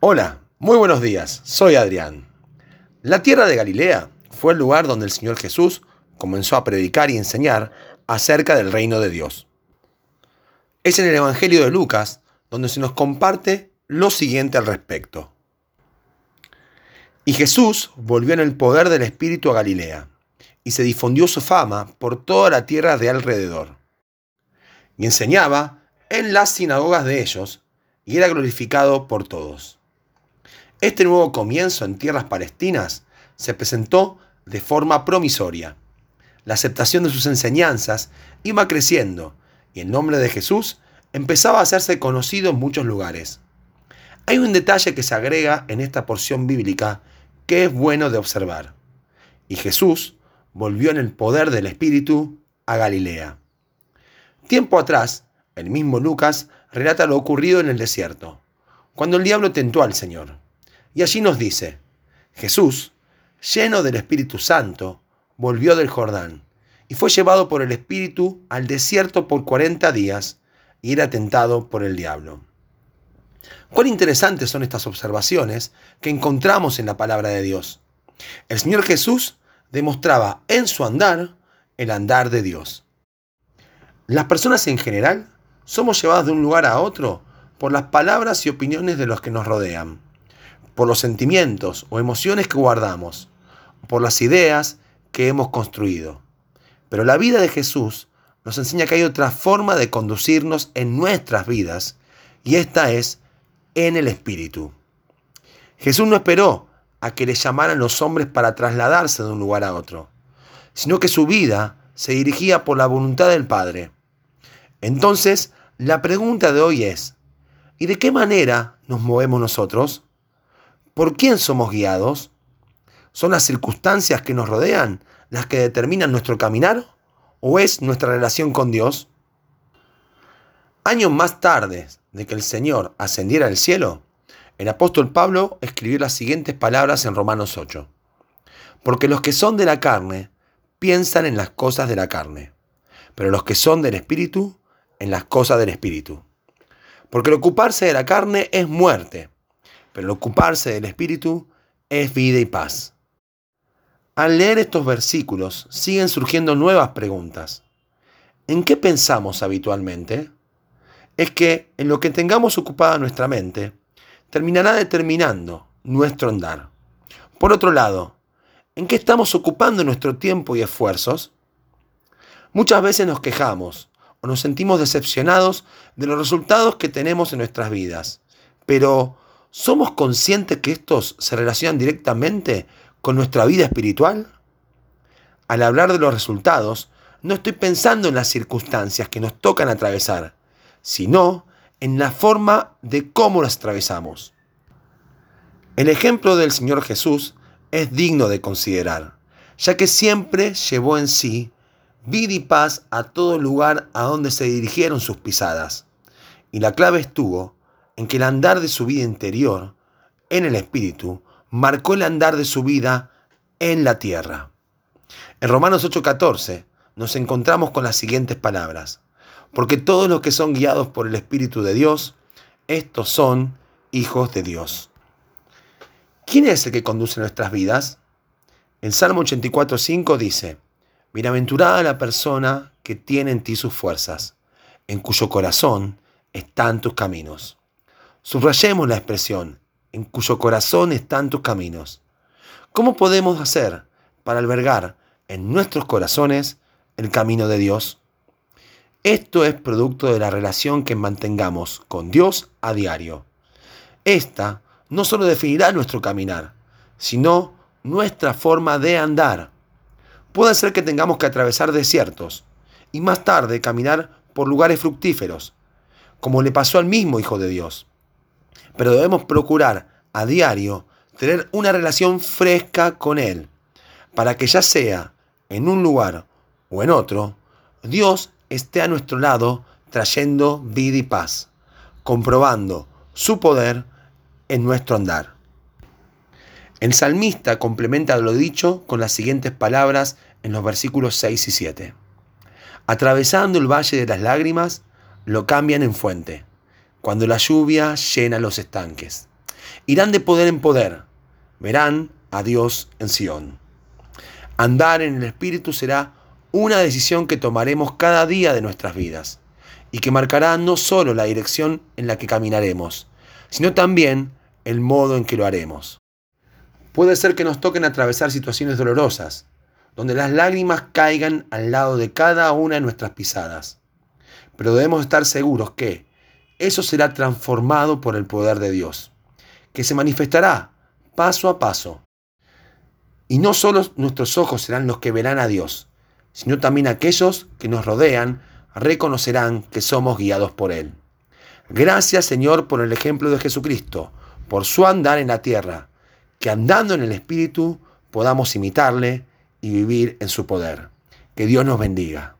Hola, muy buenos días, soy Adrián. La tierra de Galilea fue el lugar donde el Señor Jesús comenzó a predicar y enseñar acerca del reino de Dios. Es en el Evangelio de Lucas donde se nos comparte lo siguiente al respecto. Y Jesús volvió en el poder del Espíritu a Galilea, y se difundió su fama por toda la tierra de alrededor. Y enseñaba en las sinagogas de ellos, y era glorificado por todos. Este nuevo comienzo en tierras palestinas se presentó de forma promisoria. La aceptación de sus enseñanzas iba creciendo y el nombre de Jesús empezaba a hacerse conocido en muchos lugares. Hay un detalle que se agrega en esta porción bíblica que es bueno de observar. Y Jesús volvió en el poder del Espíritu a Galilea. Tiempo atrás, el mismo Lucas relata lo ocurrido en el desierto, cuando el diablo tentó al Señor. Y allí nos dice, Jesús, lleno del Espíritu Santo, volvió del Jordán y fue llevado por el Espíritu al desierto por cuarenta días y era tentado por el diablo. Cuán interesantes son estas observaciones que encontramos en la palabra de Dios. El Señor Jesús demostraba en su andar el andar de Dios. Las personas en general somos llevadas de un lugar a otro por las palabras y opiniones de los que nos rodean por los sentimientos o emociones que guardamos, por las ideas que hemos construido. Pero la vida de Jesús nos enseña que hay otra forma de conducirnos en nuestras vidas y esta es en el Espíritu. Jesús no esperó a que le llamaran los hombres para trasladarse de un lugar a otro, sino que su vida se dirigía por la voluntad del Padre. Entonces, la pregunta de hoy es, ¿y de qué manera nos movemos nosotros? ¿Por quién somos guiados? ¿Son las circunstancias que nos rodean las que determinan nuestro caminar? ¿O es nuestra relación con Dios? Años más tarde de que el Señor ascendiera al cielo, el apóstol Pablo escribió las siguientes palabras en Romanos 8. Porque los que son de la carne piensan en las cosas de la carne, pero los que son del Espíritu en las cosas del Espíritu. Porque el ocuparse de la carne es muerte pero el ocuparse del Espíritu es vida y paz. Al leer estos versículos siguen surgiendo nuevas preguntas. ¿En qué pensamos habitualmente? Es que en lo que tengamos ocupada nuestra mente terminará determinando nuestro andar. Por otro lado, ¿en qué estamos ocupando nuestro tiempo y esfuerzos? Muchas veces nos quejamos o nos sentimos decepcionados de los resultados que tenemos en nuestras vidas, pero ¿somos conscientes que estos se relacionan directamente con nuestra vida espiritual? Al hablar de los resultados, no estoy pensando en las circunstancias que nos tocan atravesar, sino en la forma de cómo las atravesamos. El ejemplo del Señor Jesús es digno de considerar, ya que siempre llevó en sí vida y paz a todo lugar a donde se dirigieron sus pisadas. Y la clave estuvo en que el andar de su vida interior, en el Espíritu, marcó el andar de su vida en la tierra. En Romanos 8:14 nos encontramos con las siguientes palabras. Porque todos los que son guiados por el Espíritu de Dios, estos son hijos de Dios. ¿Quién es el que conduce nuestras vidas? El Salmo 84:5 dice, Bienaventurada la persona que tiene en ti sus fuerzas, en cuyo corazón están tus caminos. Subrayemos la expresión, en cuyo corazón están tus caminos. ¿Cómo podemos hacer para albergar en nuestros corazones el camino de Dios? Esto es producto de la relación que mantengamos con Dios a diario. Esta no solo definirá nuestro caminar, sino nuestra forma de andar. Puede ser que tengamos que atravesar desiertos y más tarde caminar por lugares fructíferos, como le pasó al mismo Hijo de Dios pero debemos procurar a diario tener una relación fresca con Él, para que ya sea en un lugar o en otro, Dios esté a nuestro lado trayendo vida y paz, comprobando su poder en nuestro andar. El salmista complementa lo dicho con las siguientes palabras en los versículos 6 y 7. Atravesando el valle de las lágrimas, lo cambian en fuente cuando la lluvia llena los estanques. Irán de poder en poder, verán a Dios en Sión. Andar en el Espíritu será una decisión que tomaremos cada día de nuestras vidas y que marcará no solo la dirección en la que caminaremos, sino también el modo en que lo haremos. Puede ser que nos toquen atravesar situaciones dolorosas, donde las lágrimas caigan al lado de cada una de nuestras pisadas. Pero debemos estar seguros que eso será transformado por el poder de Dios, que se manifestará paso a paso. Y no solo nuestros ojos serán los que verán a Dios, sino también aquellos que nos rodean reconocerán que somos guiados por Él. Gracias Señor por el ejemplo de Jesucristo, por su andar en la tierra, que andando en el Espíritu podamos imitarle y vivir en su poder. Que Dios nos bendiga.